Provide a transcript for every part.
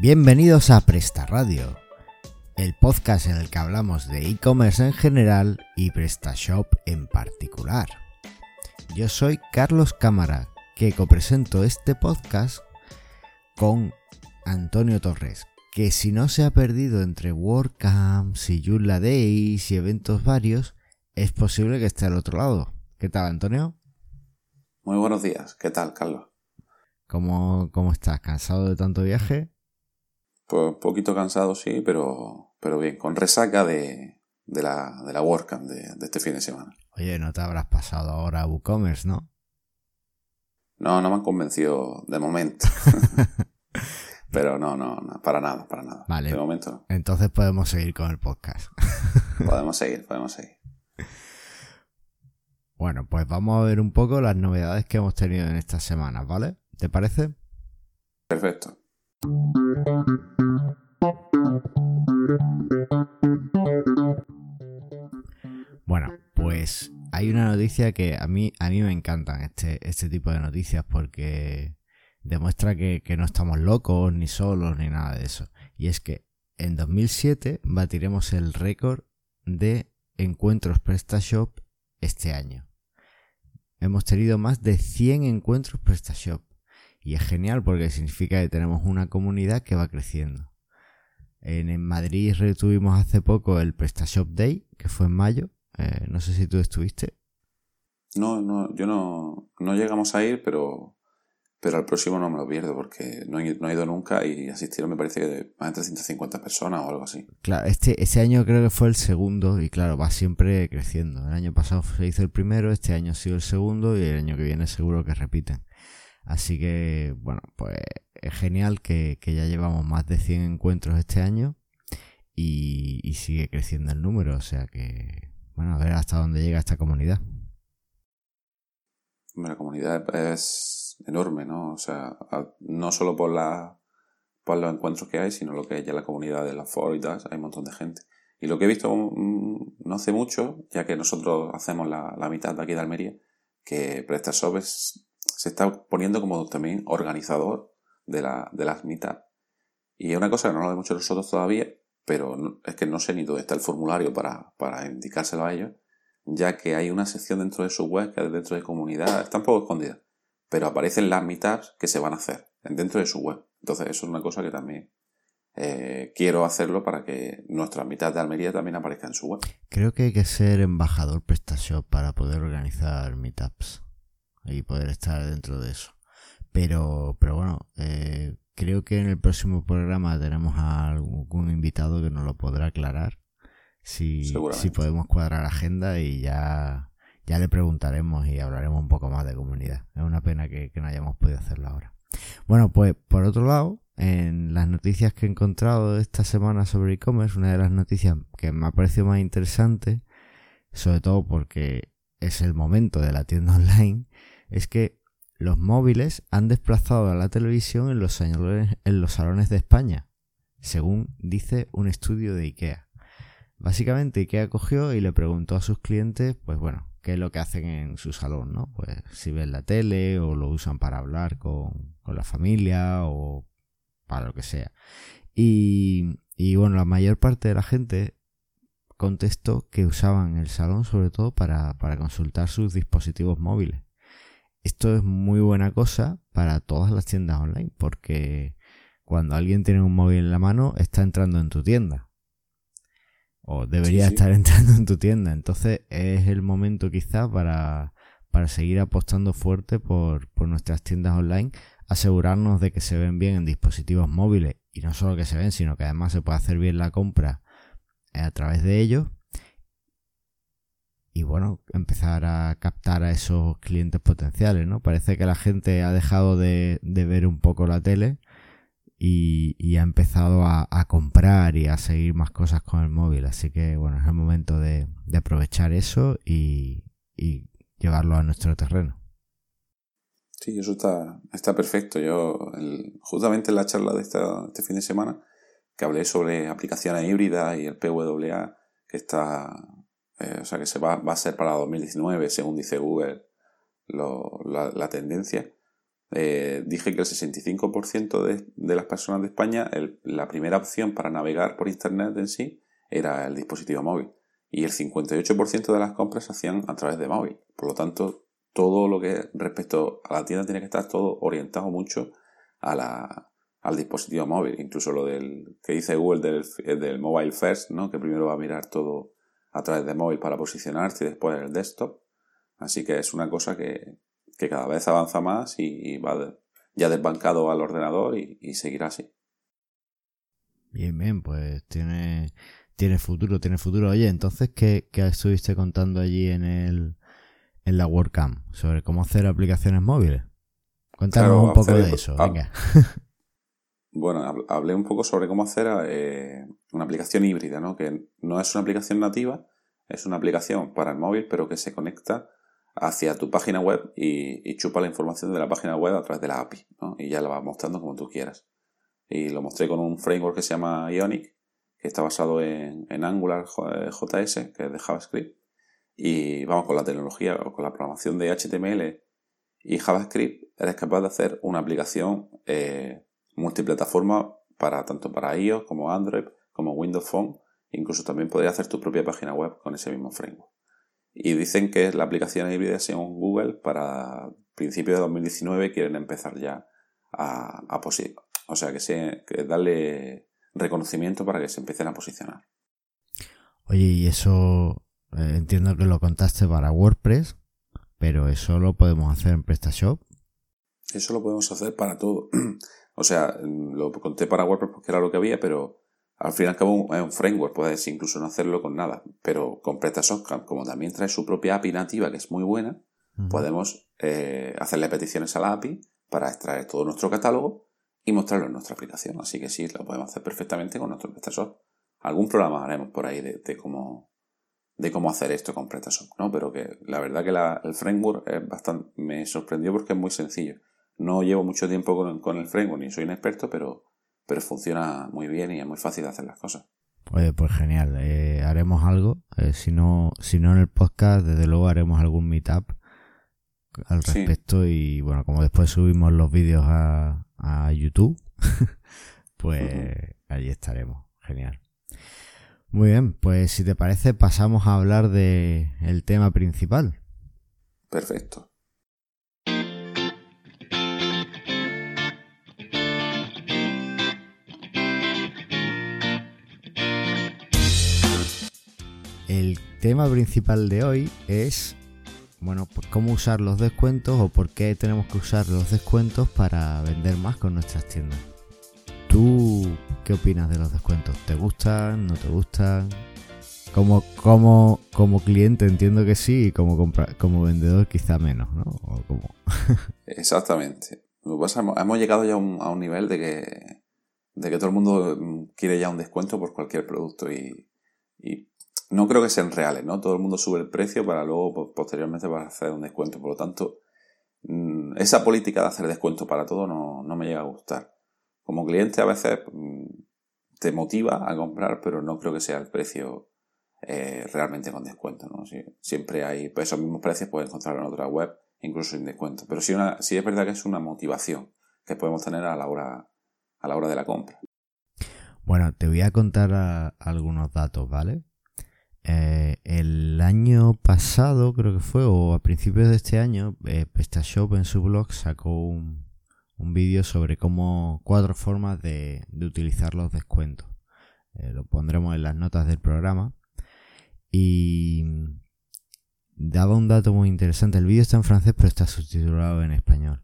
Bienvenidos a Presta Radio, el podcast en el que hablamos de e-commerce en general y PrestaShop en particular. Yo soy Carlos Cámara, que copresento este podcast con Antonio Torres, que si no se ha perdido entre WordCamps y Joomla Days y eventos varios, es posible que esté al otro lado. ¿Qué tal, Antonio? Muy buenos días. ¿Qué tal, Carlos? ¿Cómo, cómo estás? ¿Cansado de tanto viaje? Pues un poquito cansado, sí, pero, pero bien, con resaca de, de la, de la WordCamp de, de este fin de semana. Oye, no te habrás pasado ahora a WooCommerce, ¿no? No, no me han convencido de momento. Pero no, no, no, para nada, para nada. Vale. De momento no. Entonces podemos seguir con el podcast. Podemos seguir, podemos seguir. Bueno, pues vamos a ver un poco las novedades que hemos tenido en estas semanas, ¿vale? ¿Te parece? Perfecto. Bueno, pues hay una noticia que a mí, a mí me encantan este, este tipo de noticias porque demuestra que, que no estamos locos, ni solos, ni nada de eso. Y es que en 2007 batiremos el récord de encuentros PrestaShop este año. Hemos tenido más de 100 encuentros PrestaShop. Y es genial porque significa que tenemos una comunidad que va creciendo. En, en Madrid retuvimos hace poco el PrestaShop Day, que fue en mayo. Eh, no sé si tú estuviste. No, no, yo no, no llegamos a ir, pero, pero al próximo no me lo pierdo porque no he, no he ido nunca y asistieron me parece que más de 350 personas o algo así. Claro, este, este año creo que fue el segundo y claro, va siempre creciendo. El año pasado se hizo el primero, este año ha sido el segundo y el año que viene seguro que repiten. Así que, bueno, pues es genial que, ya llevamos más de 100 encuentros este año y, sigue creciendo el número. O sea que, bueno, a ver hasta dónde llega esta comunidad. La comunidad es enorme, ¿no? O sea, no solo por la por los encuentros que hay, sino lo que es ya la comunidad de las foros y tal, hay un montón de gente. Y lo que he visto no hace mucho, ya que nosotros hacemos la, la mitad de aquí de Almería, que PrestaShop es- se está poniendo como también organizador de, la, de las mitad. Y es una cosa que no lo hemos hecho nosotros todavía, pero es que no sé ni dónde está el formulario para, para indicárselo a ellos, ya que hay una sección dentro de su web que dentro de comunidad, está un poco escondida, pero aparecen las meetups que se van a hacer dentro de su web. Entonces eso es una cosa que también eh, quiero hacerlo para que nuestra mitad de Almería también aparezca en su web. Creo que hay que ser embajador PrestaShop para poder organizar meetups y poder estar dentro de eso. Pero, pero bueno, eh, creo que en el próximo programa tenemos a algún invitado que nos lo podrá aclarar. Si, si podemos cuadrar agenda y ya, ya le preguntaremos y hablaremos un poco más de comunidad. Es una pena que, que no hayamos podido hacerlo ahora. Bueno, pues por otro lado, en las noticias que he encontrado esta semana sobre e-commerce, una de las noticias que me ha parecido más interesante, sobre todo porque es el momento de la tienda online, es que los móviles han desplazado a la televisión en los salones, en los salones de España, según dice un estudio de IKEA. Básicamente IKEA cogió y le preguntó a sus clientes, pues bueno, qué es lo que hacen en su salón, ¿no? Pues si ven la tele o lo usan para hablar con, con la familia o para lo que sea. Y, y bueno, la mayor parte de la gente contestó que usaban el salón sobre todo para, para consultar sus dispositivos móviles. Esto es muy buena cosa para todas las tiendas online porque cuando alguien tiene un móvil en la mano está entrando en tu tienda. O debería Sí, sí. estar entrando en tu tienda. Entonces es el momento quizá para, para seguir apostando fuerte por, por nuestras tiendas online, asegurarnos de que se ven bien en dispositivos móviles y no solo que se ven, sino que además se puede hacer bien la compra a través de ellos y bueno, empezar a captar a esos clientes potenciales, ¿no? Parece que la gente ha dejado de, de ver un poco la tele y, ha empezado a, comprar y a seguir más cosas con el móvil, así que bueno, es el momento de, aprovechar eso y, llevarlo a nuestro terreno. Sí, eso está, está perfecto. Yo, justamente en la charla de este fin de semana, que hablé sobre aplicaciones híbridas y el PWA, que está, eh, o sea, que se va, va a ser para 2019, según dice Google, lo- la, la tendencia, eh, dije que el 65% de, de, las personas de España, la primera opción para navegar por Internet en sí era el dispositivo móvil. Y el 58% de las compras se hacían a través de móvil. Por lo tanto, todo lo que respecto a la tienda tiene que estar todo orientado mucho a la, al dispositivo móvil. Incluso lo del que dice Google del, del mobile first, ¿no? que primero va a mirar todo a través de móvil para posicionarse y después el desktop. Así que es una cosa que, que cada vez avanza más y, va ya desbancado al ordenador y, seguirá así. Bien, bien, pues tiene, tiene futuro, tiene futuro. Oye, entonces, ¿qué, qué estuviste contando allí en el en la WordCamp? Sobre cómo hacer aplicaciones móviles. Cuéntanos un poco de eso, venga. Bueno, hablé un poco sobre cómo hacer eh, una aplicación híbrida, ¿no? Que no es una aplicación nativa, es una aplicación para el móvil, pero que se conecta hacia tu página web y, chupa la información de la página web a través de la API, ¿no? Y ya la va mostrando como tú quieras. Y lo mostré con un framework que se llama Ionic, que está basado en, Angular JS, eh, que es de JavaScript. Y vamos, con la tecnología o con la programación de HTML y JavaScript, eres capaz de hacer una aplicación eh, multiplataforma para tanto para iOS como Android, como Windows Phone. Incluso también podrías hacer tu propia página web con ese mismo framework. Y dicen que la aplicación híbrida según Google para principios de 2019 quieren empezar ya a, a O sea, que, se, que darle reconocimiento para que se empiecen a posicionar. Oye, y eso eh, entiendo que lo contaste para WordPress, pero eso lo podemos hacer en PrestaShop. Eso lo podemos hacer para todo. o sea, lo conté para WordPress porque era lo que había, pero al fin y al cabo es un framework, puedes incluso no hacerlo con nada, pero con PrestaShop, como también trae su propia API nativa que es muy buena, podemos eh, hacerle peticiones a la API para extraer todo nuestro catálogo y mostrarlo en nuestra aplicación. Así que sí, lo podemos hacer perfectamente con nuestro PrestaShop. Algún programa haremos por ahí de, cómo de cómo hacer esto con PrestaShop, ¿no? Pero que la verdad que el framework es bastante, me sorprendió porque es muy sencillo. No llevo mucho tiempo con, con el framework ni soy un experto, pero pero funciona muy bien y es muy fácil de hacer las cosas. Oye, pues genial, eh, haremos algo. Eh, si, no, si no en el podcast, desde luego haremos algún meetup al respecto y bueno, como después subimos los vídeos a, a YouTube, pues allí estaremos. Genial. Muy bien, pues si te parece pasamos a hablar de el tema principal. Perfecto. El tema principal de hoy es, bueno, pues cómo usar los descuentos o por qué tenemos que usar los descuentos para vender más con nuestras tiendas. ¿Tú qué opinas de los descuentos? ¿Te gustan? ¿No te gustan? Como, como, como cliente entiendo que sí y como, vendedor quizá menos, ¿no? Exactamente. hemos llegado ya a un, nivel de que, de que todo el mundo quiere ya un descuento por cualquier producto y no creo que sean reales, ¿no? Todo el mundo sube el precio para luego, posteriormente, para hacer un descuento. Por lo tanto, mm, esa política de hacer descuento para todo no, me llega a gustar. Como cliente a veces mm, te motiva a comprar, pero no creo que sea el precio eh, realmente con descuento, ¿no? siempre hay, pues esos mismos precios puedes encontrar en otra web, incluso sin descuento. Pero sí, una, sí es verdad que es una motivación que podemos tener a la hora, a la hora de la compra. Bueno, te voy a contar algunos datos, ¿vale? Eh, el año pasado, creo que fue, o a principios de este año, eh, PestaShop en su blog sacó un, vídeo sobre cómo cuatro formas de, utilizar los descuentos. Eh, lo pondremos en las notas del programa. Y daba un dato muy interesante. El vídeo está en francés, pero está subtitulado en español.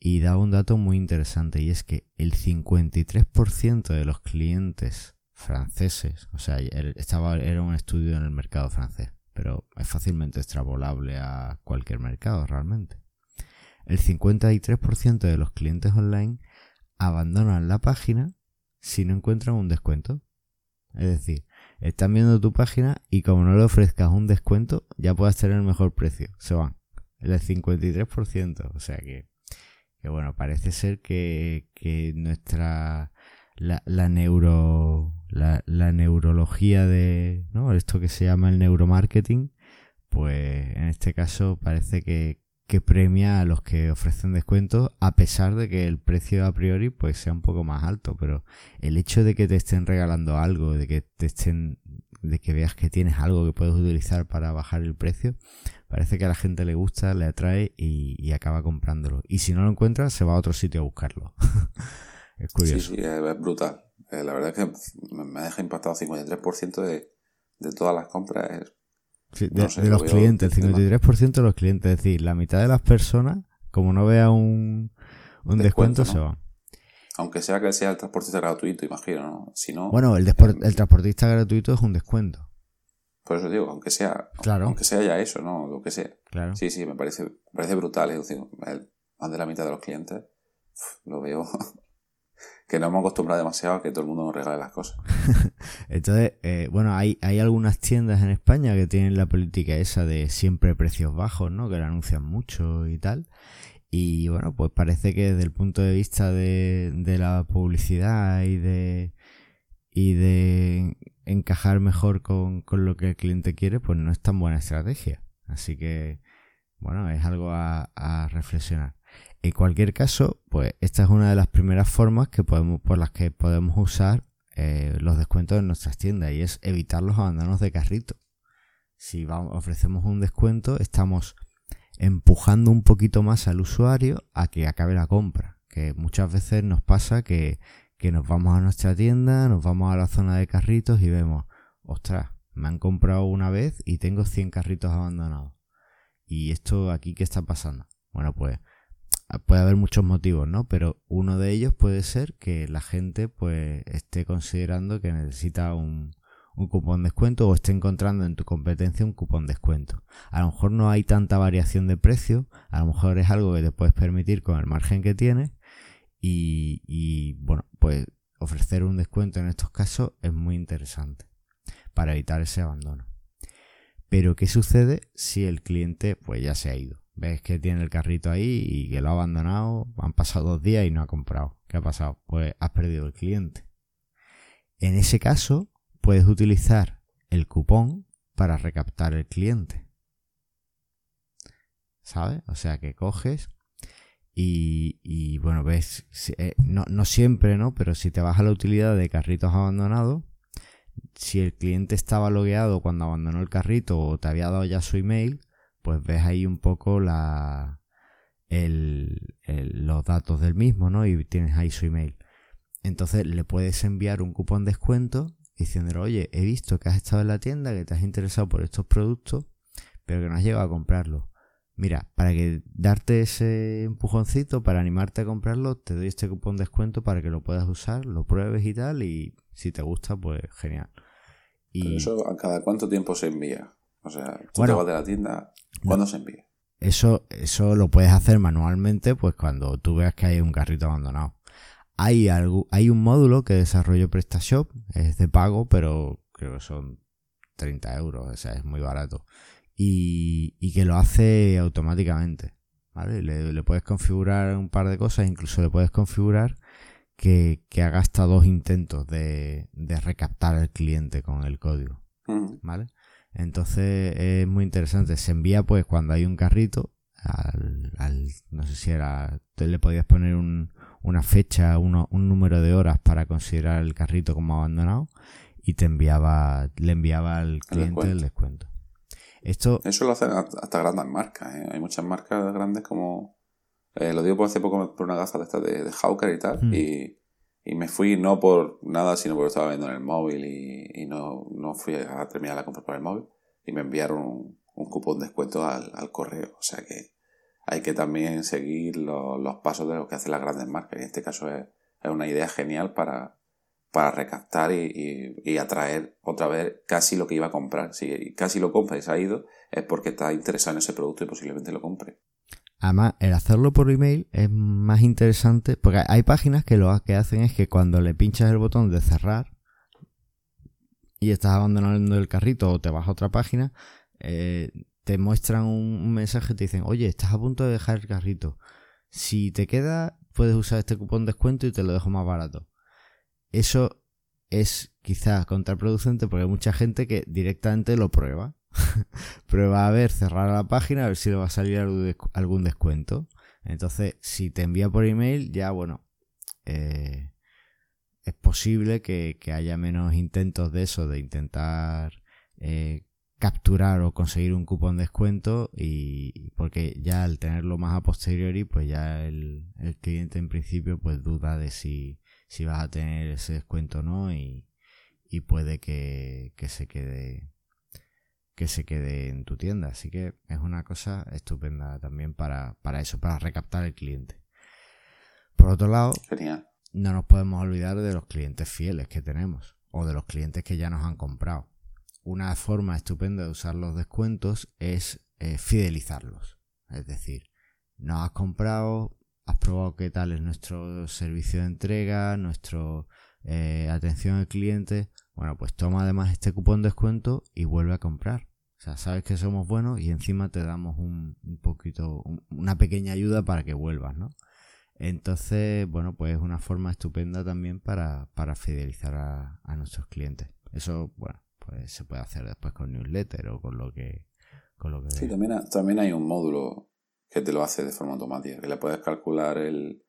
Y daba un dato muy interesante y es que el 53% de los clientes franceses. O sea, estaba, era un estudio en el mercado francés, pero es fácilmente extrapolable a cualquier mercado realmente. El 53% de los clientes online abandonan la página si no encuentran un descuento. Es decir, están viendo tu página y como no le ofrezcas un descuento, ya puedes tener el mejor precio. Se van. El 53%. O sea que, que bueno, parece ser que, que nuestra la, la neuro la, la, neurología de ¿no? esto que se llama el neuromarketing pues en este caso parece que, que premia a los que ofrecen descuentos a pesar de que el precio a priori pues sea un poco más alto. Pero el hecho de que te estén regalando algo de que te estén de que veas que tienes algo que puedes utilizar para bajar el precio parece que a la gente le gusta le atrae y, acaba comprándolo. Y si no lo encuentra se va a otro sitio a buscarlo es curioso sí, sí es brutal eh, la verdad es que me deja impactado 53% de, de todas las compras de, los clientes, el 53% de los clientes, es decir, la mitad de las personas, como no vea un, descuento, se van. Aunque sea que sea el transportista gratuito, imagino, ¿no? Si no bueno, el, el transportista gratuito es un descuento. Por eso digo, aunque sea, claro. aunque sea ya eso, ¿no? Lo que sea. Claro. Sí, sí, me parece, parece brutal. Es decir, más de la mitad de los clientes lo veo que nos hemos acostumbrado demasiado a que todo el mundo nos regale las cosas. Entonces, eh, bueno, hay, hay algunas tiendas en España que tienen la política esa de siempre precios bajos, ¿no? Que la anuncian mucho y tal. Y bueno, pues parece que desde el punto de vista de, la publicidad y de, y de encajar mejor con, con lo que el cliente quiere, pues no es tan buena estrategia. Así que, bueno, es algo a reflexionar. En cualquier caso, pues esta es una de las primeras formas que podemos, por las que podemos usar eh, los descuentos en nuestras tiendas y es evitar los abandonos de carrito. Si ofrecemos un descuento, estamos empujando un poquito más al usuario a que acabe la compra. Que muchas veces nos pasa que, que nos vamos a nuestra tienda, nos vamos a la zona de carritos y vemos, ostras, me han comprado una vez y tengo 100 carritos abandonados. ¿Y esto aquí qué está pasando? Bueno, pues puede haber muchos motivos, ¿no? Pero uno de ellos puede ser que la gente pues esté considerando que necesita un, cupón descuento o esté encontrando en tu competencia un cupón descuento. A lo mejor no hay tanta variación de precio, a lo mejor es algo que te puedes permitir con el margen que tienes y, y bueno, pues ofrecer un descuento en estos casos es muy interesante para evitar ese abandono. Pero ¿qué sucede si el cliente pues ya se ha ido? Ves que tiene el carrito ahí y que lo ha abandonado, han pasado dos días y no ha comprado. ¿Qué ha pasado? Pues has perdido el cliente. En ese caso, puedes utilizar el cupón para recaptar el cliente. ¿Sabes? O sea que coges y, bueno, ves, eh, no, no siempre, ¿no? Pero si te vas a la utilidad de carritos abandonados, si el cliente estaba logueado cuando abandonó el carrito o te había dado ya su email, pues ves ahí un poco la, los datos del mismo, ¿no? Y tienes ahí su email. Entonces le puedes enviar un cupón de descuento diciéndole, oye, he visto que has estado en la tienda, que te has interesado por estos productos, pero que no has llegado a comprarlo. Mira, para que darte ese empujoncito, para animarte a comprarlo, te doy este cupón de descuento para que lo puedas usar, lo pruebes y tal, y si te gusta, pues genial. Y... eso a cada cuánto tiempo se envía? O sea, tú te vas de la tienda, ¿cuándo se envía? Eso, eso lo puedes hacer manualmente, pues cuando tú veas que hay un carrito abandonado. Hay, algo, hay un módulo que desarrolló PrestaShop, es de pago, pero creo que son 30 euros, o sea, es muy barato. Y, y que lo hace automáticamente, ¿vale? Le, puedes configurar un par de cosas, incluso le puedes configurar que, que haga hasta dos intentos de, de recaptar al cliente con el código, ¿vale? Entonces es muy interesante. Se envía pues cuando hay un carrito al, al no sé si era, le podías poner un, una fecha, uno, un número de horas para considerar el carrito como abandonado y te enviaba, le enviaba al cliente el descuento. Esto, Eso lo hacen hasta grandes marcas. ¿eh? Hay muchas marcas grandes como... Eh, lo digo por hace poco por una gafa de esta de, de Hawker y tal. Mm. Y, y, me fui no por nada, sino porque estaba viendo en el móvil y, y no, no, fui a terminar la compra por el móvil y me enviaron un, cupón de descuento al, correo. O sea que hay que también seguir los pasos de lo que hacen las grandes marcas. Y en este caso es, una idea genial para, para recaptar y, atraer otra vez casi lo que iba a comprar. Si casi lo compra y se ha ido, es porque está interesado en ese producto y posiblemente lo compre. Además, el hacerlo por email es más interesante porque hay páginas que lo que hacen es que cuando le pinchas el botón de cerrar, y estás abandonando el carrito o te vas a otra página, eh, te muestran un, mensaje y te dicen, oye, estás a punto de dejar el carrito. Si te queda, puedes usar este cupón de descuento y te lo dejo más barato. Eso es quizás contraproducente porque hay mucha gente que directamente lo prueba. prueba a ver, cerrar la página, a ver si le va a salir algún descuento. Entonces, si te envía por email, ya bueno, eh, es posible que, haya menos intentos de eso, de intentar eh, capturar o conseguir un cupón de descuento y porque ya al tenerlo más a posteriori pues ya el, cliente en principio pues duda de si, si vas a tener ese descuento o no y, puede que, se quede que se quede en tu tienda así que es una cosa estupenda también para, para eso para recaptar el cliente por otro lado no nos podemos olvidar de los clientes fieles que tenemos o de los clientes que ya nos han comprado una forma estupenda de usar los descuentos es eh, fidelizarlos. Es decir, nos has comprado, has probado qué tal es nuestro servicio de entrega, nuestra eh, atención al cliente. Bueno, pues toma además este cupón de descuento y vuelve a comprar. O sea, sabes que somos buenos y encima te damos un, poquito, una pequeña ayuda para que vuelvas, ¿no? Entonces, bueno, pues es una forma estupenda también para, fidelizar a, a nuestros clientes. Eso, bueno, pues se puede hacer después con newsletter o con lo que... Con lo que sí, también, también hay un módulo que te lo hace de forma automática, que le puedes calcular el,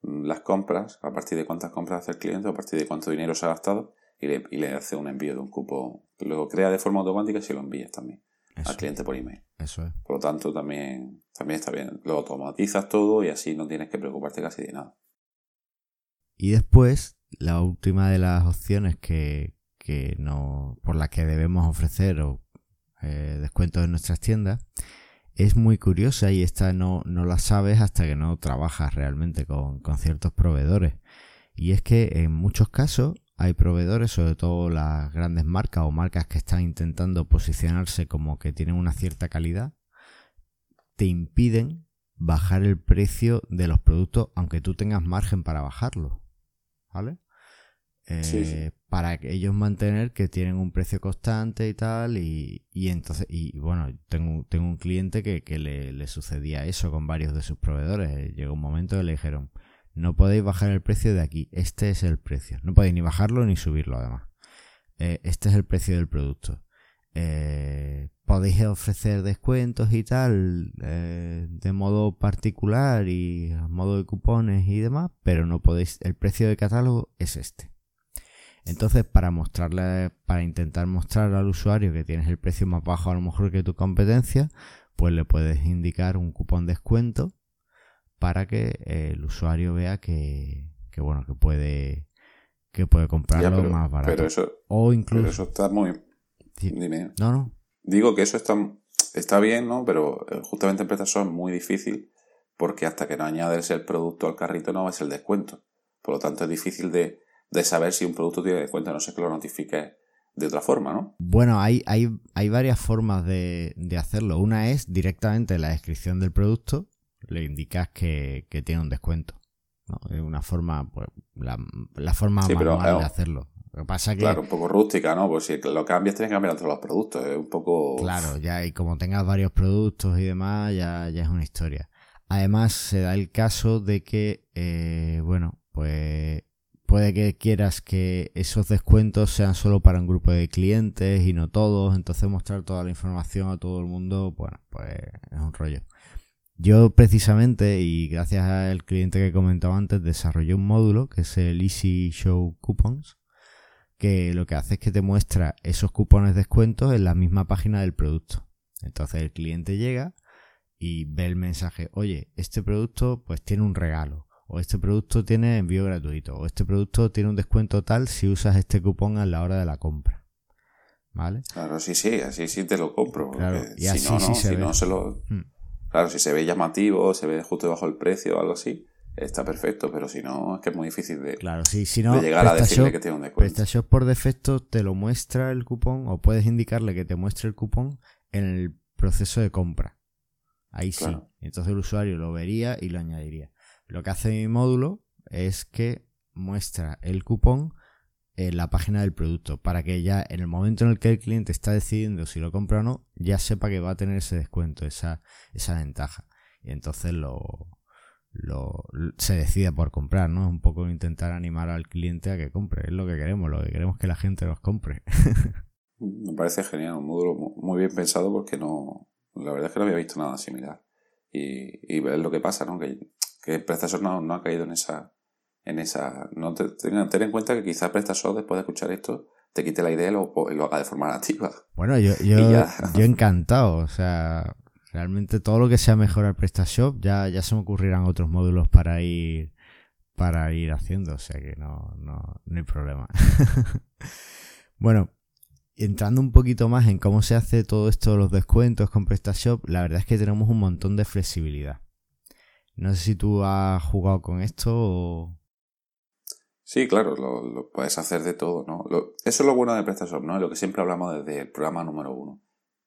las compras, a partir de cuántas compras hace el cliente, a partir de cuánto dinero se ha gastado y le, y le hace un envío de un cupo. Lo crea de forma automática y se lo envías también al cliente por email. Eso es. Por lo tanto, también, también está bien. Lo automatizas todo y así no tienes que preocuparte casi de nada. Y después, la última de las opciones que, que no, por la que debemos ofrecer o, eh, descuentos en nuestras tiendas, es muy curiosa y esta no, no la sabes hasta que no trabajas realmente con, con ciertos proveedores. Y es que en muchos casos hay proveedores, sobre todo las grandes marcas o marcas que están intentando posicionarse como que tienen una cierta calidad, te impiden bajar el precio de los productos aunque tú tengas margen para bajarlo. ¿Vale? Eh, para ellos mantener que tienen un precio constante y tal y, entonces y bueno tengo, tengo un cliente que, le, sucedía eso con varios de sus proveedores llegó un momento que le dijeron no podéis bajar el precio de aquí. Este es el precio. No podéis ni bajarlo ni subirlo además. Eh, este es el precio del producto. Eh, podéis ofrecer descuentos y tal de modo particular y a modo de cupones y demás pero no podéis el precio de catálogo es este. Entonces, para mostrarle, para intentar mostrar al usuario que tienes el precio más bajo a lo mejor que tu competencia, pues le puedes indicar un cupón descuento para que el usuario vea que, bueno, que puede que puede comprarlo más barato. Pero eso, o incluso eso está muy Dime. No, no. Digo que eso está, está bien, ¿no? Pero eh, justamente en eso es muy difícil porque hasta que no añades el producto al carrito no ves el descuento. Por lo tanto, es difícil de, de saber si un producto tiene descuento, no sé que lo notifique de otra forma, ¿no? Bueno, hay, hay, hay varias formas de, hacerlo. Una es directamente en la descripción del producto, le indicas que, tiene un descuento. ¿no? Es una forma, pues, la, forma manual de hacerlo. Lo que pasa que, claro, un poco rústica, ¿no? Pues si lo cambias tienes que cambiar todos los productos. Es un poco. Claro, ya, y como tengas varios productos y demás, ya, ya es una historia. Además, se da el caso de que, eh, bueno, pues puede que quieras que esos descuentos sean solo para un grupo de clientes y no todos, entonces mostrar toda la información a todo el mundo, bueno, pues es un rollo. Yo precisamente, y gracias al cliente que comentaba antes, desarrollé un módulo que es el Easy Show Coupons, que lo que hace es que te muestra esos cupones de descuentos en la misma página del producto. Entonces el cliente llega y ve el mensaje, oye, este producto pues tiene un regalo o este producto tiene envío gratuito, o este producto tiene un descuento tal si usas este cupón a la hora de la compra. ¿Vale? Claro, sí, sí, así sí te lo compro. Claro, y así si no, no, se si ve. no se lo... Hmm. Claro, si se ve llamativo, se ve justo debajo del precio o algo así, está perfecto, pero si no, es que es muy difícil de, claro, sí, si no, llegar a decirle que tiene un descuento. PrestaShop por defecto te lo muestra el cupón, o puedes indicarle que te muestre el cupón en el proceso de compra. Ahí sí. Entonces el usuario lo vería y lo añadiría. Lo que hace mi módulo es que muestra el cupón en la página del producto para que ya en el momento en el que el cliente está decidiendo si lo compra o no, ya sepa que va a tener ese descuento, esa, esa ventaja. Y entonces lo, lo, se decida por comprar, ¿no? Es un poco intentar animar al cliente a que compre. Es lo que queremos, lo que queremos que la gente nos compre. Me parece genial, un módulo muy bien pensado porque no, la verdad es que no había visto nada similar. Y, y ver lo que pasa, ¿no? Que, que el PrestaShop no, no ha caído en esa, en esa, no te, ten, en cuenta que quizás PrestaShop después de escuchar esto te quite la idea y lo, lo haga de forma nativa. Bueno, yo, yo, yo encantado, o sea, realmente todo lo que sea mejorar PrestaShop ya, ya se me ocurrirán otros módulos para ir para ir haciendo, o sea que no, no, no hay problema. bueno, entrando un poquito más en cómo se hace todo esto, los descuentos con PrestaShop, la verdad es que tenemos un montón de flexibilidad. No sé si tú has jugado con esto o... Sí, claro, lo, puedes hacer de todo, ¿no? eso es lo bueno de PrestaShop, ¿no? Lo que siempre hablamos desde el programa número uno.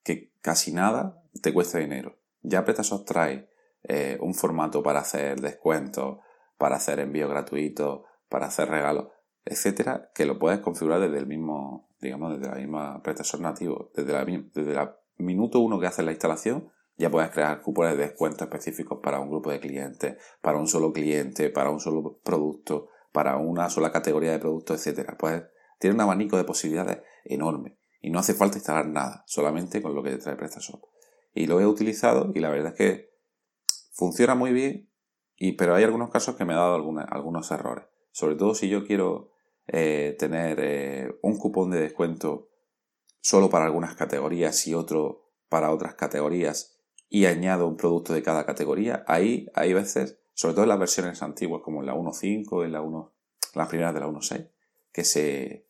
Que casi nada te cuesta dinero. Ya PrestaShop trae eh, un formato para hacer descuentos, para hacer envío gratuito, para hacer regalos, etcétera, que lo puedes configurar desde el mismo, digamos, desde la misma PrestaShop nativo. Desde la, desde el minuto uno que haces la instalación, ya puedes crear cupones de descuento específicos para un grupo de clientes, para un solo cliente, para un solo producto, para una sola categoría de productos, etcétera. Pues tiene un abanico de posibilidades enorme y no hace falta instalar nada, solamente con lo que trae PrestaShop. Y lo he utilizado y la verdad es que funciona muy bien, y, pero hay algunos casos que me ha dado algunos errores. Sobre todo si yo quiero eh, tener eh, un cupón de descuento solo para algunas categorías y otro para otras categorías y añado un producto de cada categoría, ahí hay veces sobre todo en las versiones antiguas como en la 1.5, en la 1, las primeras de la 1.6, que se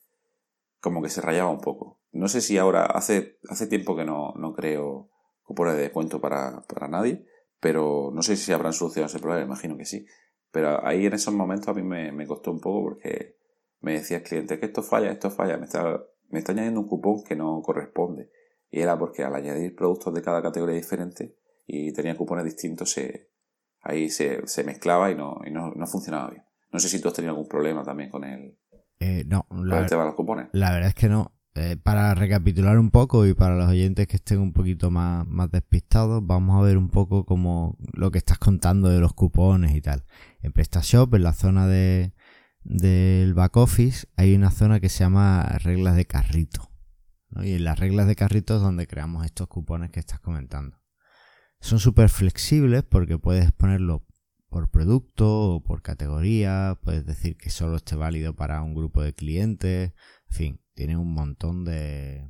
como que se rayaba un poco. No sé si ahora hace, hace tiempo que no, no creo cupones de descuento para, para nadie, pero no sé si habrán solucionado ese problema, imagino que sí. Pero ahí en esos momentos a mí me, me costó un poco porque me decía el cliente que esto falla, esto falla, me está, me está añadiendo un cupón que no corresponde. Y era porque al añadir productos de cada categoría diferente y tenía cupones distintos, se, ahí se, se mezclaba y, no, y no, no, funcionaba bien. No sé si tú has tenido algún problema también con el, eh, no, la, el tema de los cupones. La verdad es que no. Eh, para recapitular un poco y para los oyentes que estén un poquito más, más despistados, vamos a ver un poco como lo que estás contando de los cupones y tal. En PrestaShop, en la zona de, del back office, hay una zona que se llama reglas de carrito. Y en las reglas de carrito es donde creamos estos cupones que estás comentando. Son súper flexibles porque puedes ponerlo por producto o por categoría, puedes decir que solo esté válido para un grupo de clientes, en fin, tiene un montón de,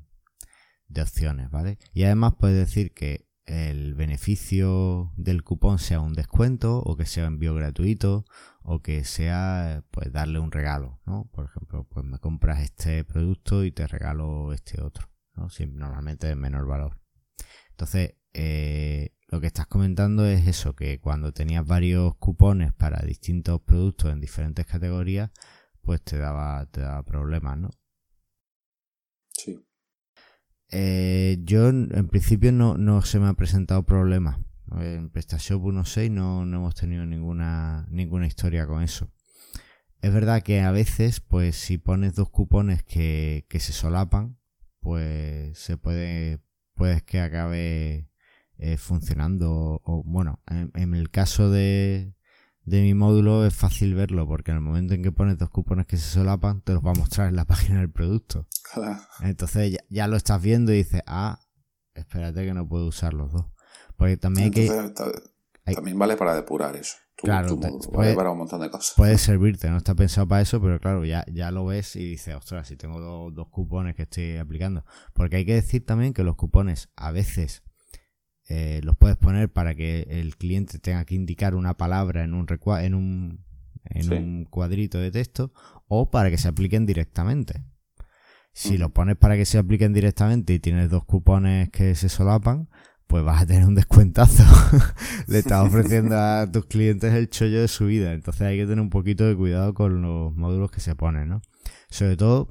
de opciones, ¿vale? Y además puedes decir que el beneficio del cupón sea un descuento o que sea envío gratuito o que sea pues darle un regalo, ¿no? Por ejemplo, pues me compras este producto y te regalo este otro, ¿no? normalmente de menor valor. Entonces, eh, lo que estás comentando es eso, que cuando tenías varios cupones para distintos productos en diferentes categorías, pues te daba, te daba problemas, ¿no? Sí. Eh, yo en principio no, no se me ha presentado problema. En PrestaShop 1.6 no, no hemos tenido ninguna, ninguna historia con eso. Es verdad que a veces, pues si pones dos cupones que, que se solapan, pues se puede, puedes que acabe eh, funcionando. O bueno, en, el caso de, de mi módulo es fácil verlo porque en el momento en que pones dos cupones que se solapan, te los va a mostrar en la página del producto. Entonces ya, lo estás viendo y dices, ah, espérate que no puedo usar los dos. Porque también hay que... También vale para depurar eso. claro, vale para un montón de cosas. Puede servirte, no está pensado para eso, pero claro, ya, ya lo ves y dices, ostras, si tengo dos, dos cupones que estoy aplicando. Porque hay que decir también que los cupones a veces eh, los puedes poner para que el cliente tenga que indicar una palabra en un, en un, en un cuadrito de texto o para que se apliquen directamente. Si los pones para que se apliquen directamente y tienes dos cupones que se solapan, pues vas a tener un descuentazo. Le estás ofreciendo a tus clientes el chollo de su vida. Entonces hay que tener un poquito de cuidado con los módulos que se ponen, ¿no? Sobre todo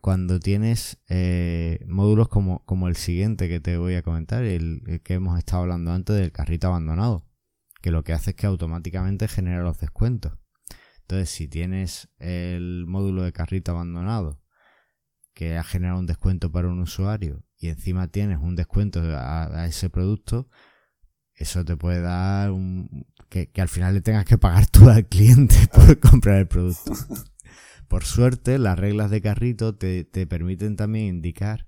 cuando, tienes eh, módulos como, como el siguiente que te voy a comentar, el, que hemos estado hablando antes del carrito abandonado, que lo que hace es que automáticamente genera los descuentos. Entonces, si tienes el módulo de carrito abandonado que ha generado un descuento para un usuario y encima tienes un descuento a, ese producto, eso te puede dar un, que, que, al final le tengas que pagar tú al cliente por comprar el producto. Por suerte, las reglas de carrito te, te permiten también indicar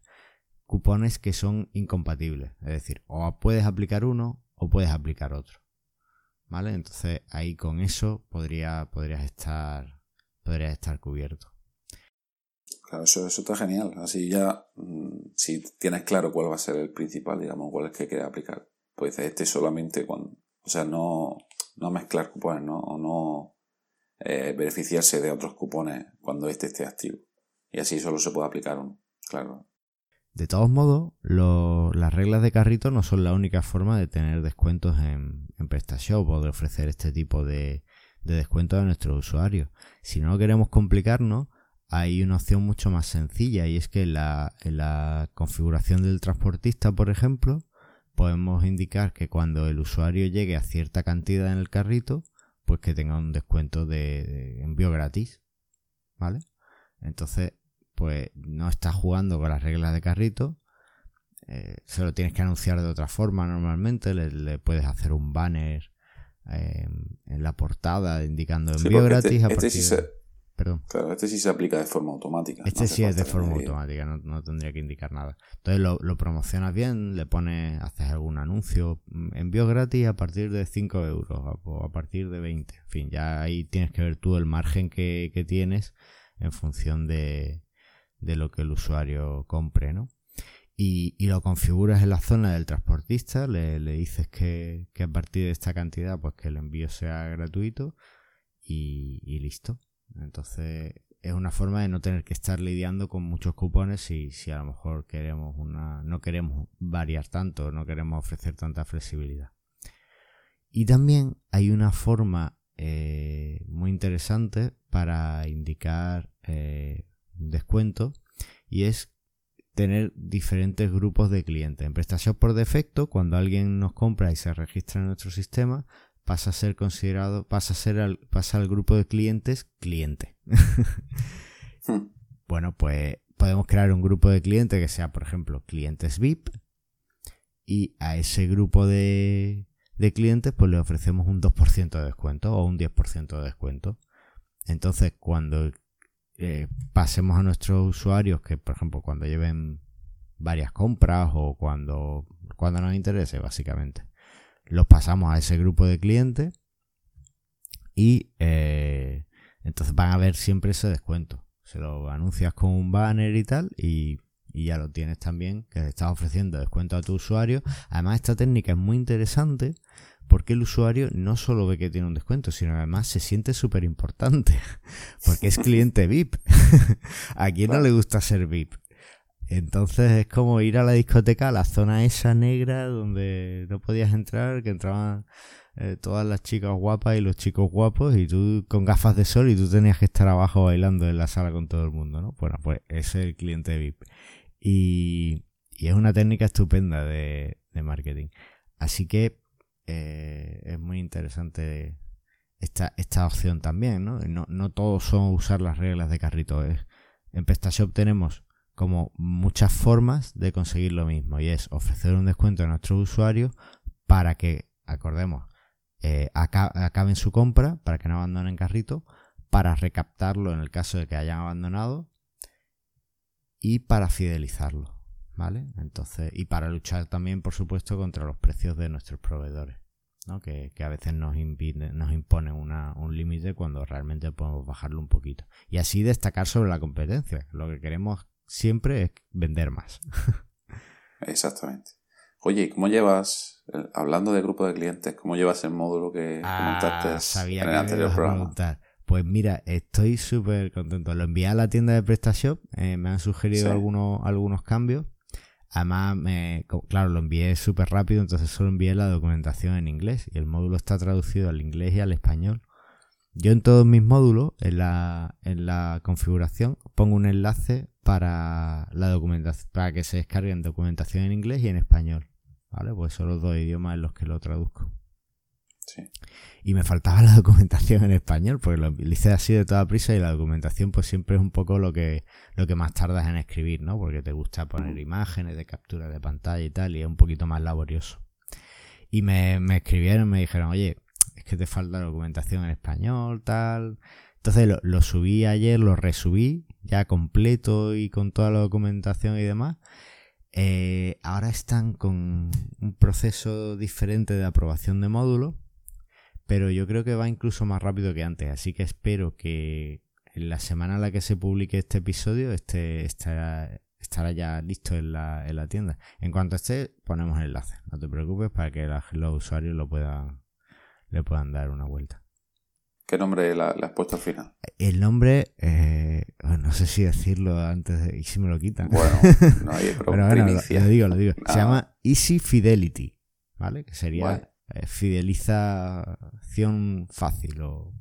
cupones que son incompatibles. Es decir, o puedes aplicar uno o puedes aplicar otro. ¿Vale? Entonces ahí con eso podría, podrías estar podrías estar cubierto. Claro, eso, está genial. Así ya, mm, si tienes claro cuál va a ser el principal, digamos, cuál es que quieres aplicar, pues este solamente cuando, o sea, no, no mezclar cupones, no eh, beneficiarse de otros cupones cuando este esté activo. Y así solo se puede aplicar uno, claro. De todos modos, las reglas de carrito no son la única forma de tener descuentos en, en PrestaShop o de ofrecer este tipo de, de descuentos a nuestros usuarios. Si no queremos complicarnos, hay una opción mucho más sencilla y es que en la, en la configuración del transportista, por ejemplo, podemos indicar que cuando el usuario llegue a cierta cantidad en el carrito, pues que tenga un descuento de, envío gratis. ¿Vale? Entonces, pues no estás jugando con las reglas de carrito. Eh, se lo tienes que anunciar de otra forma normalmente. Le, puedes hacer un banner eh, en la portada indicando envío gratis este, a este partir Claro, este sí se aplica de forma automática. Este sí es de forma automática, no, tendría que indicar nada. Entonces lo, promocionas bien, le pones, haces algún anuncio, mm, envío gratis a partir de 5 euros o a partir de 20. En fin, ya ahí tienes que ver tú el margen que, tienes en función de, lo que el usuario compre, ¿no? Y, lo configuras en la zona del transportista, le, dices que, a partir de esta cantidad, pues que el envío sea gratuito y listo. Entonces es una forma de no tener que estar lidiando con muchos cupones si, si a lo mejor queremos una, no queremos variar tanto, no queremos ofrecer tanta flexibilidad. Y también hay una forma eh, muy interesante para indicar eh, descuento y es tener diferentes grupos de clientes. En PrestaShop por defecto, cuando alguien nos compra y se registra en nuestro sistema, pasa a ser considerado, pasa a ser al, pasa al grupo de clientes cliente. Hmm. Bueno, pues podemos crear un grupo de clientes que sea, por ejemplo, clientes VIP y a ese grupo de, de clientes pues le ofrecemos un 2% de descuento o un 10% de descuento. Entonces, cuando eh, pasemos a nuestros usuarios que, por ejemplo, cuando lleven varias compras o cuando, cuando nos interese, básicamente, los pasamos a ese grupo de clientes y eh, entonces van a ver siempre ese descuento. Se lo anuncias con un banner y tal y, ya lo tienes también, que le estás ofreciendo descuento a tu usuario. Además esta técnica es muy interesante porque el usuario no solo ve que tiene un descuento, sino además se siente súper importante, porque es cliente VIP. ¿A quién no le gusta ser VIP? Entonces es como ir a la discoteca, a la zona esa negra donde no podías entrar, que entraban eh, todas las chicas guapas y los chicos guapos y tú con gafas de sol y tú tenías que estar abajo bailando en la sala con todo el mundo, ¿no? Bueno, pues es el cliente VIP. Y, es una técnica estupenda de, marketing. Así que eh, es muy interesante esta, esta opción también, ¿no? ¿no? No todos son usar las reglas de carrito. Es, en PestaShop tenemos como muchas formas de conseguir lo mismo y es ofrecer un descuento a nuestros usuarios para que, acordemos, eh, acaben su compra, para que no abandonen carrito, para recaptarlo en el caso de que hayan abandonado y para fidelizarlo, ¿vale? Entonces, y para luchar también, por supuesto, contra los precios de nuestros proveedores, ¿no? Que, a veces nos, nos imponen un límite cuando realmente podemos bajarlo un poquito. Y así destacar sobre la competencia. Lo que queremos siempre es vender más. Exactamente. Oye, ¿cómo llevas, hablando de grupo de clientes, cómo llevas el módulo que ah, comentaste en el anterior programa? Pues mira, estoy súper contento. Lo envié a la tienda de PrestaShop, eh, me han sugerido algunos, algunos cambios. Además, me, claro, lo envié súper rápido, entonces solo envié la documentación en inglés y el módulo está traducido al inglés y al español. Yo en todos mis módulos, en la, en la configuración, pongo un enlace para la documentación, para que se descarguen documentación en inglés y en español. ¿Vale? Pues son los dos idiomas en los que lo traduzco. Sí. Y me faltaba la documentación en español, porque lo hice así de toda prisa y la documentación pues siempre es un poco lo que, lo que más tardas en escribir, ¿no? Porque te gusta poner imágenes de captura de pantalla y tal, y es un poquito más laborioso. Y me, me escribieron, me dijeron, oye, es que te falta documentación en español, tal. Entonces lo, subí ayer, lo resubí ya completo y con toda la documentación y demás. Eh, ahora están con un proceso diferente de aprobación de módulos, pero yo creo que va incluso más rápido que antes, así que espero que en la semana en la que se publique este episodio este, estará, estará ya listo en la, en la tienda. En cuanto esté, ponemos el enlace, no te preocupes para que los usuarios lo puedan, le puedan dar una vuelta. ¿Qué nombre le, has puesto al final? El nombre, eh, no sé si decirlo antes de, y si me lo quitan. Bueno, no hay Pero bueno, lo, digo, lo digo. Se llama Easy Fidelity, ¿vale? Que sería eh, fidelización fácil o...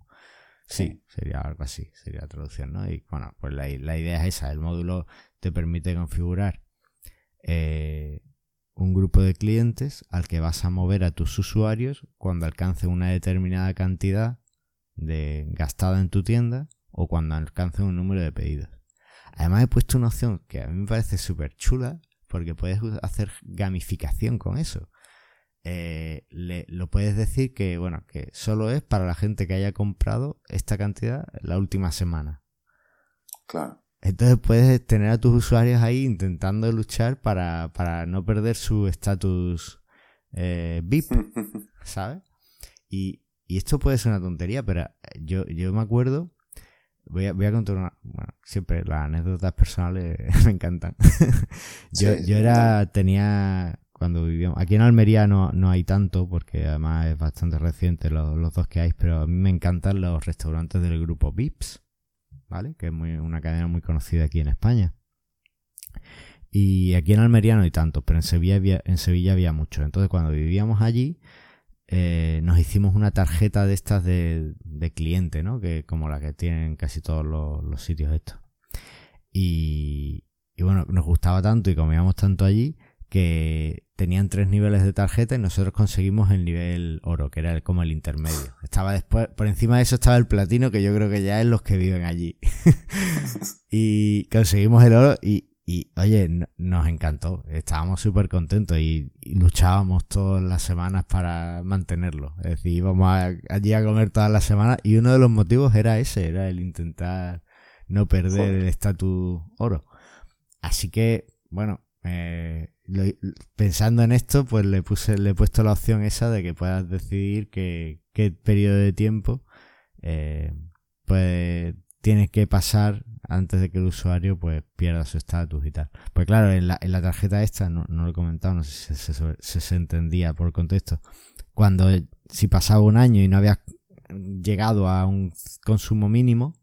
Sí, sería algo así, sería la traducción, ¿no? Y bueno, pues la, la idea es esa, el módulo te permite configurar eh, un grupo de clientes al que vas a mover a tus usuarios cuando alcance una determinada cantidad de gastada en tu tienda o cuando alcance un número de pedidos. Además he puesto una opción que a mí me parece súper chula porque puedes hacer gamificación con eso. Eh, le, lo puedes decir que bueno que solo es para la gente que haya comprado esta cantidad la última semana. Claro. Entonces puedes tener a tus usuarios ahí intentando luchar para, no perder su estatus eh, VIP, ¿sabes? Y, y esto puede ser una tontería, pero yo, yo me acuerdo. Voy a, voy a contar una. Bueno, siempre las anécdotas personales me encantan. yo, yo era. Tenía. Cuando vivíamos. Aquí en Almería no, no hay tanto, porque además es bastante reciente los, los dos que hay, pero a mí me encantan los restaurantes del grupo Vips, ¿vale? Que es muy, una cadena muy conocida aquí en España. Y aquí en Almería no hay tanto, pero en Sevilla había, en Sevilla había muchos. Entonces, cuando vivíamos allí, eh, nos hicimos una tarjeta de estas de, cliente, ¿no? Que como la que tienen casi todos los, sitios estos. Y, bueno, nos gustaba tanto y comíamos tanto allí que tenían tres niveles de tarjeta y nosotros conseguimos el nivel oro, que era como el intermedio. Estaba después, por encima de eso estaba el platino, que yo creo que ya es los que viven allí. y conseguimos el oro y, y oye, nos encantó, estábamos súper contentos y, luchábamos todas las semanas para mantenerlo. Es decir, íbamos allí a comer todas las semanas y uno de los motivos era ese, era el intentar no perder el estatus oro. Así que, bueno, eh, pensando en esto, pues le puse, le he puesto la opción esa de que puedas decidir qué, qué periodo de tiempo eh, pues tienes que pasar antes de que el usuario pues pierda su estatus y tal. Pues claro, en la, en la tarjeta esta, no, no, lo he comentado, no sé si se, se, entendía por contexto. Cuando si pasaba un año y no habías llegado a un consumo mínimo,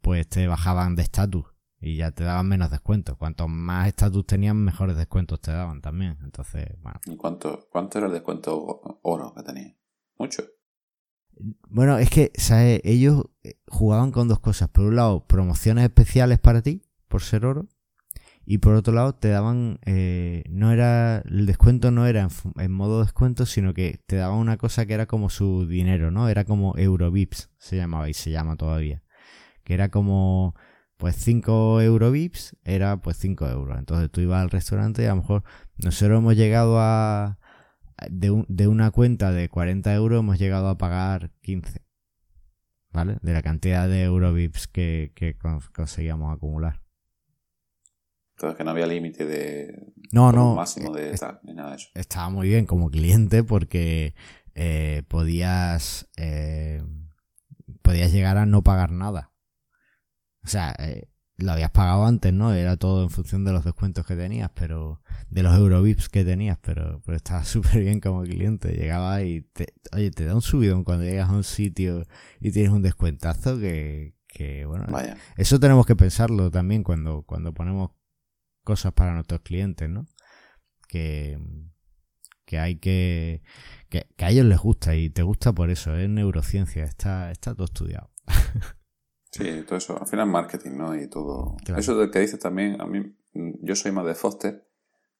pues te bajaban de estatus y ya te daban menos descuentos. Cuanto más estatus tenían, mejores descuentos te daban también. Entonces, bueno. ¿Y cuánto, cuánto era el descuento oro que tenía? Mucho. Bueno, es que, ¿sabes? Ellos eh, jugaban con dos cosas. Por un lado, promociones especiales para ti, por ser oro. Y por otro lado, te daban, eh, no era, el descuento no era en, modo descuento, sino que te daban una cosa que era como su dinero, ¿no? Era como Eurovips, se llamaba y se llama todavía. Que era como, pues 5 Eurovips, era pues 5 euros. Entonces tú ibas al restaurante y a lo mejor nosotros hemos llegado a, de, de una cuenta de 40 euros hemos llegado a pagar 15. ¿Vale? De la cantidad de Eurovips que, que conseguíamos acumular. Entonces que no había límite de no, no, máximo de tal, ni nada de eso. Estaba muy bien como cliente porque eh, podías eh, podías llegar a no pagar nada. O sea, eh, lo habías pagado antes, ¿no? Era todo en función de los descuentos que tenías, pero de los Eurovips que tenías, pero, pero estaba súper bien como cliente. Llegaba y te, oye, te da un subidón cuando llegas a un sitio y tienes un descuentazo que, que bueno, Vaya. eso tenemos que pensarlo también cuando, cuando ponemos cosas para nuestros clientes, ¿no? Que, que hay que, que, que a ellos les gusta y te gusta por eso, es neurociencia, está, está todo estudiado. Sí, todo eso. Al final marketing, ¿no? Y todo. Eso del que dices también, a mí, yo soy más de Foster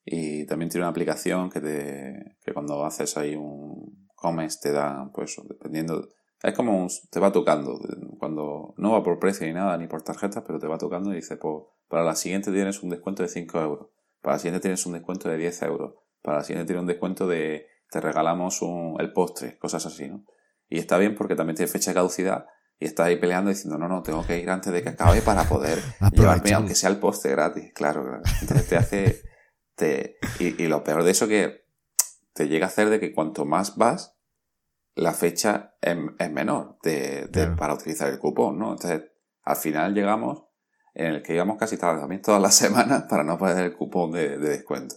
y también tiene una aplicación que te, que cuando haces ahí un comes te da, pues dependiendo, es como un, te va tocando, cuando no va por precio ni nada, ni por tarjetas, pero te va tocando y dice, pues para la siguiente tienes un descuento de 5 euros, para la siguiente tienes un descuento de 10 euros, para la siguiente tienes un descuento de, te regalamos un, el postre, cosas así, ¿no? Y está bien porque también tiene fecha de caducidad y estás ahí peleando diciendo, no, no, tengo que ir antes de que acabe para poder llevarme, aunque sea el poste gratis, claro, claro. Entonces te hace, te, y, lo peor de eso que te llega a hacer de que cuanto más vas, la fecha es, menor de, para utilizar el cupón, ¿no? Entonces, al final llegamos en el que íbamos casi también todas las semanas para no perder el cupón de, descuento.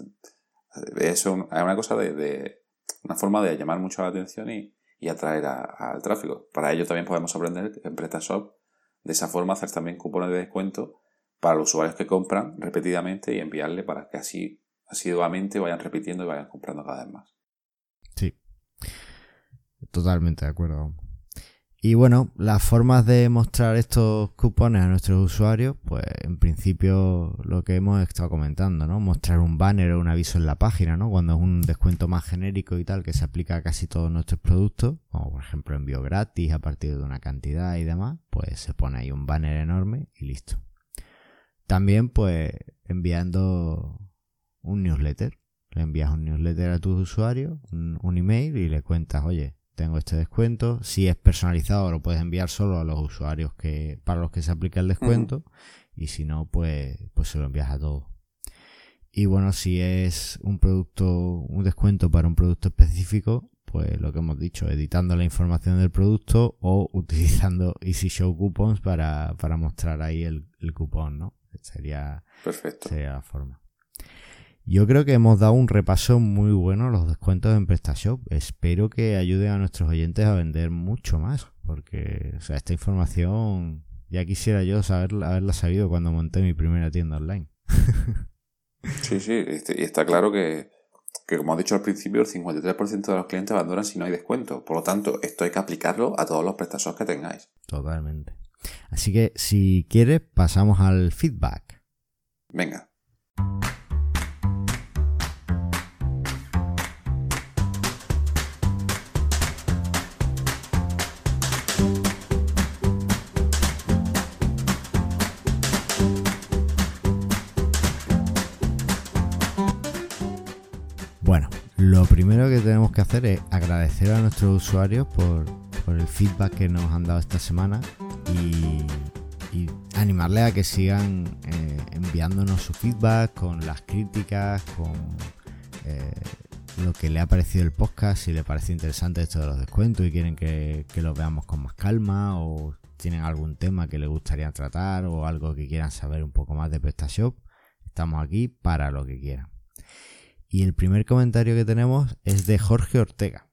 Eso es una cosa de, una forma de llamar mucho la atención y, y atraer al tráfico. Para ello también podemos aprender en PrestaShop de esa forma hacer también cupones de descuento para los usuarios que compran repetidamente y enviarle para que así asiduamente vayan repitiendo y vayan comprando cada vez más. Sí, totalmente de acuerdo. Y bueno, las formas de mostrar estos cupones a nuestros usuarios, pues en principio lo que hemos estado comentando, ¿no? Mostrar un banner o un aviso en la página, ¿no? Cuando es un descuento más genérico y tal, que se aplica a casi todos nuestros productos, como por ejemplo envío gratis a partir de una cantidad y demás, pues se pone ahí un banner enorme y listo. También, pues, enviando un newsletter. Le envías un newsletter a tus usuarios, un email y le cuentas, oye, tengo este descuento. Si es personalizado, lo puedes enviar solo a los usuarios que para los que se aplica el descuento. Y si no, pues, pues se lo envías a todos. Y bueno, si es un producto, un descuento para un producto específico, pues lo que hemos dicho, editando la información del producto o utilizando Easy Show Coupons para, para mostrar ahí el, el cupón, ¿no? Sería, Perfecto. sería la forma. Yo creo que hemos dado un repaso muy bueno a los descuentos en PrestaShop. Espero que ayude a nuestros oyentes a vender mucho más, porque o sea, esta información ya quisiera yo saber, haberla sabido cuando monté mi primera tienda online. sí, sí, este, y está claro que, que, como he dicho al principio, el 53% de los clientes abandonan si no hay descuento. Por lo tanto, esto hay que aplicarlo a todos los PrestaShop que tengáis. Totalmente. Así que, si quieres, pasamos al feedback. Venga. Primero que tenemos que hacer es agradecer a nuestros usuarios por, el feedback que nos han dado esta semana y, animarles a que sigan eh, enviándonos su feedback con las críticas, con eh, lo que le ha parecido el podcast, si le parece interesante esto de los descuentos y quieren que, que lo veamos con más calma o tienen algún tema que les gustaría tratar o algo que quieran saber un poco más de PrestaShop. Estamos aquí para lo que quieran. Y el primer comentario que tenemos es de Jorge Ortega,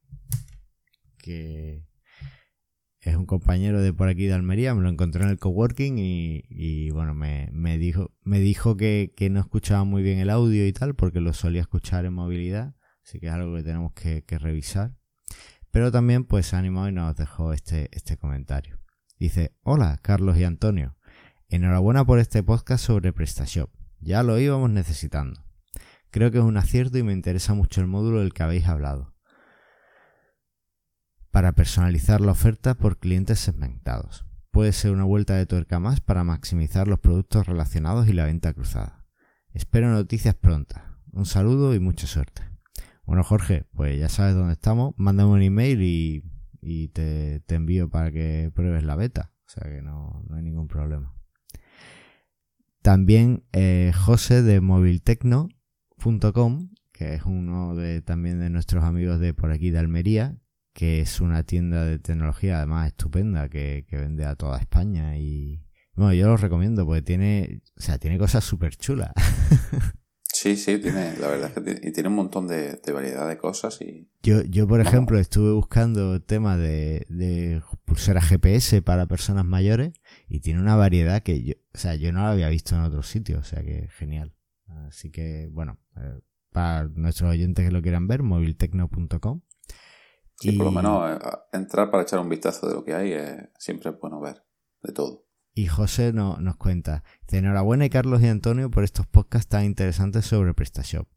que es un compañero de por aquí de Almería, me lo encontré en el coworking y, bueno, me, dijo, me dijo que, no escuchaba muy bien el audio y tal, porque lo solía escuchar en movilidad, así que es algo que tenemos que, revisar. Pero también pues se animó y nos dejó este, este comentario. Dice, hola Carlos y Antonio, enhorabuena por este podcast sobre PrestaShop, ya lo íbamos necesitando. Creo que es un acierto y me interesa mucho el módulo del que habéis hablado. Para personalizar la oferta por clientes segmentados. Puede ser una vuelta de tuerca más para maximizar los productos relacionados y la venta cruzada. Espero noticias prontas. Un saludo y mucha suerte. Bueno, Jorge, pues ya sabes dónde estamos. Mándame un email y, te, envío para que pruebes la beta. O sea que no, hay ningún problema. También eh, José de Móvil Tecno que es uno de también de nuestros amigos de por aquí de Almería, que es una tienda de tecnología además estupenda que, vende a toda España y bueno, yo lo recomiendo porque tiene, o sea, tiene cosas súper chulas. Sí, sí, tiene, la verdad es que tiene, y tiene un montón de, variedad de cosas y... Yo, yo por ejemplo, estuve buscando temas de, de pulseras GPS para personas mayores y tiene una variedad que yo, o sea, yo no la había visto en otros sitios, o sea que genial. Así que, bueno, eh, para nuestros oyentes que lo quieran ver, moviltecno.com. Sí, y... por lo menos eh, entrar para echar un vistazo de lo que hay siempre es bueno ver de todo. Y José nos cuenta, enhorabuena y Carlos y Antonio por estos podcasts tan interesantes sobre PrestaShop.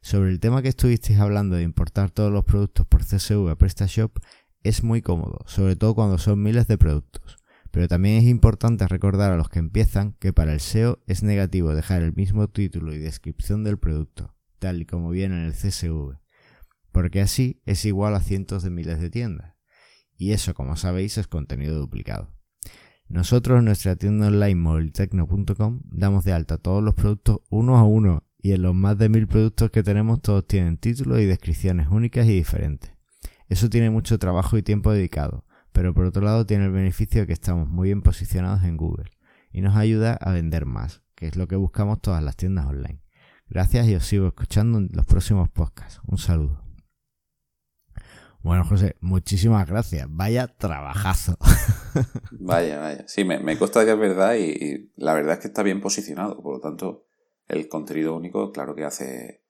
Sobre el tema que estuvisteis hablando de importar todos los productos por CSV a PrestaShop, es muy cómodo, sobre todo cuando son miles de productos. Pero también es importante recordar a los que empiezan que para el SEO es negativo dejar el mismo título y descripción del producto, tal y como viene en el CSV, porque así es igual a cientos de miles de tiendas. Y eso, como sabéis, es contenido duplicado. Nosotros en nuestra tienda online mobilitecno.com damos de alta todos los productos uno a uno y en los más de mil productos que tenemos todos tienen títulos y descripciones únicas y diferentes. Eso tiene mucho trabajo y tiempo dedicado, pero por otro lado tiene el beneficio de que estamos muy bien posicionados en Google y nos ayuda a vender más, que es lo que buscamos todas las tiendas online. Gracias y os sigo escuchando en los próximos podcasts. Un saludo. Bueno, José, muchísimas gracias. Vaya trabajazo. vaya, vaya. Sí, me, me consta que es verdad y, la verdad es que está bien posicionado. Por lo tanto, el contenido único, claro que hace,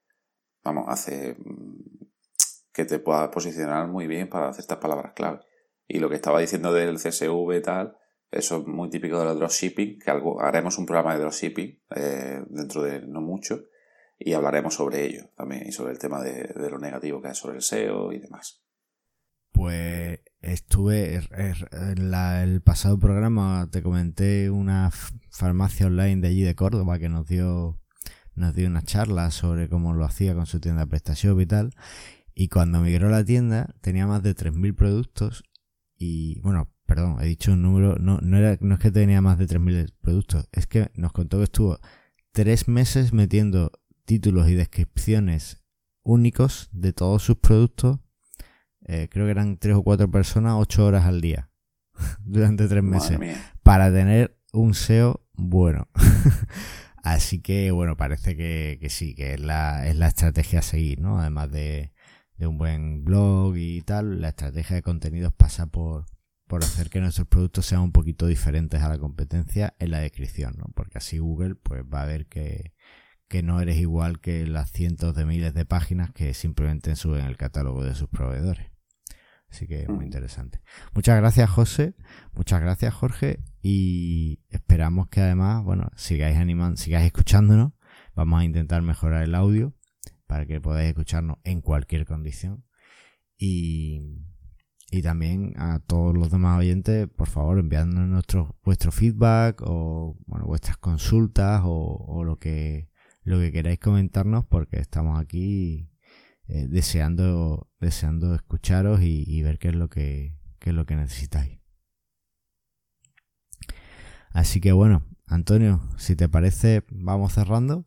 vamos, hace mm, que te pueda posicionar muy bien para hacer estas palabras clave. Y lo que estaba diciendo del CSV y tal, eso es muy típico de los dropshipping, que algo, haremos un programa de dropshipping eh, dentro de no mucho y hablaremos sobre ello también y sobre el tema de, de lo negativo que hay sobre el SEO y demás. Pues estuve en el pasado programa te comenté una farmacia online de allí de Córdoba que nos dio nos dio una charla sobre cómo lo hacía con su tienda PrestaShop y tal y cuando migró la tienda tenía más de 3000 productos y bueno, perdón, he dicho un número, no no era no es que tenía más de 3000 productos, es que nos contó que estuvo tres meses metiendo títulos y descripciones únicos de todos sus productos eh, creo que eran tres o cuatro personas, ocho horas al día, durante tres meses, para tener un SEO bueno. Así que, bueno, parece que, sí, que es la, es la estrategia a seguir, ¿no? Además de, de un buen blog y tal, la estrategia de contenidos pasa por, por hacer que nuestros productos sean un poquito diferentes a la competencia en la descripción, ¿no? Porque así Google pues va a ver que, que no eres igual que las cientos de miles de páginas que simplemente suben el catálogo de sus proveedores. Así que muy mm. interesante. Muchas gracias, José. Muchas gracias, Jorge. Y esperamos que además, bueno, sigáis animando, sigáis escuchándonos. Vamos a intentar mejorar el audio para que podáis escucharnos en cualquier condición. Y, y también a todos los demás oyentes, por favor, enviándonos nuestro, vuestro feedback o bueno, vuestras consultas o, o lo que lo que queráis comentarnos porque estamos aquí eh, deseando, deseando escucharos y, ver qué es lo que, qué es lo que necesitáis. Así que bueno, Antonio, si te parece, vamos cerrando.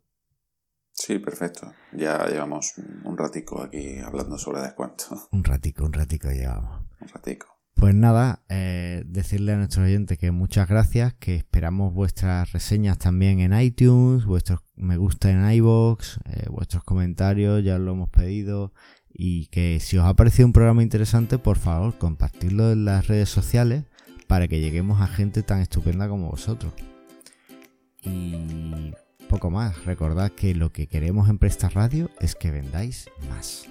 Sí, perfecto. Ya llevamos un ratico aquí hablando sobre descuento. Un ratico, un ratico llevamos. Un ratico. Pues nada, eh, decirle a nuestros oyentes que muchas gracias, que esperamos vuestras reseñas también en iTunes, vuestros me gusta en iBox, eh, vuestros comentarios, ya lo hemos pedido, y que si os ha parecido un programa interesante, por favor, compartirlo en las redes sociales para que lleguemos a gente tan estupenda como vosotros. Y poco más. Recordad que lo que queremos en Presta Radio es que vendáis más.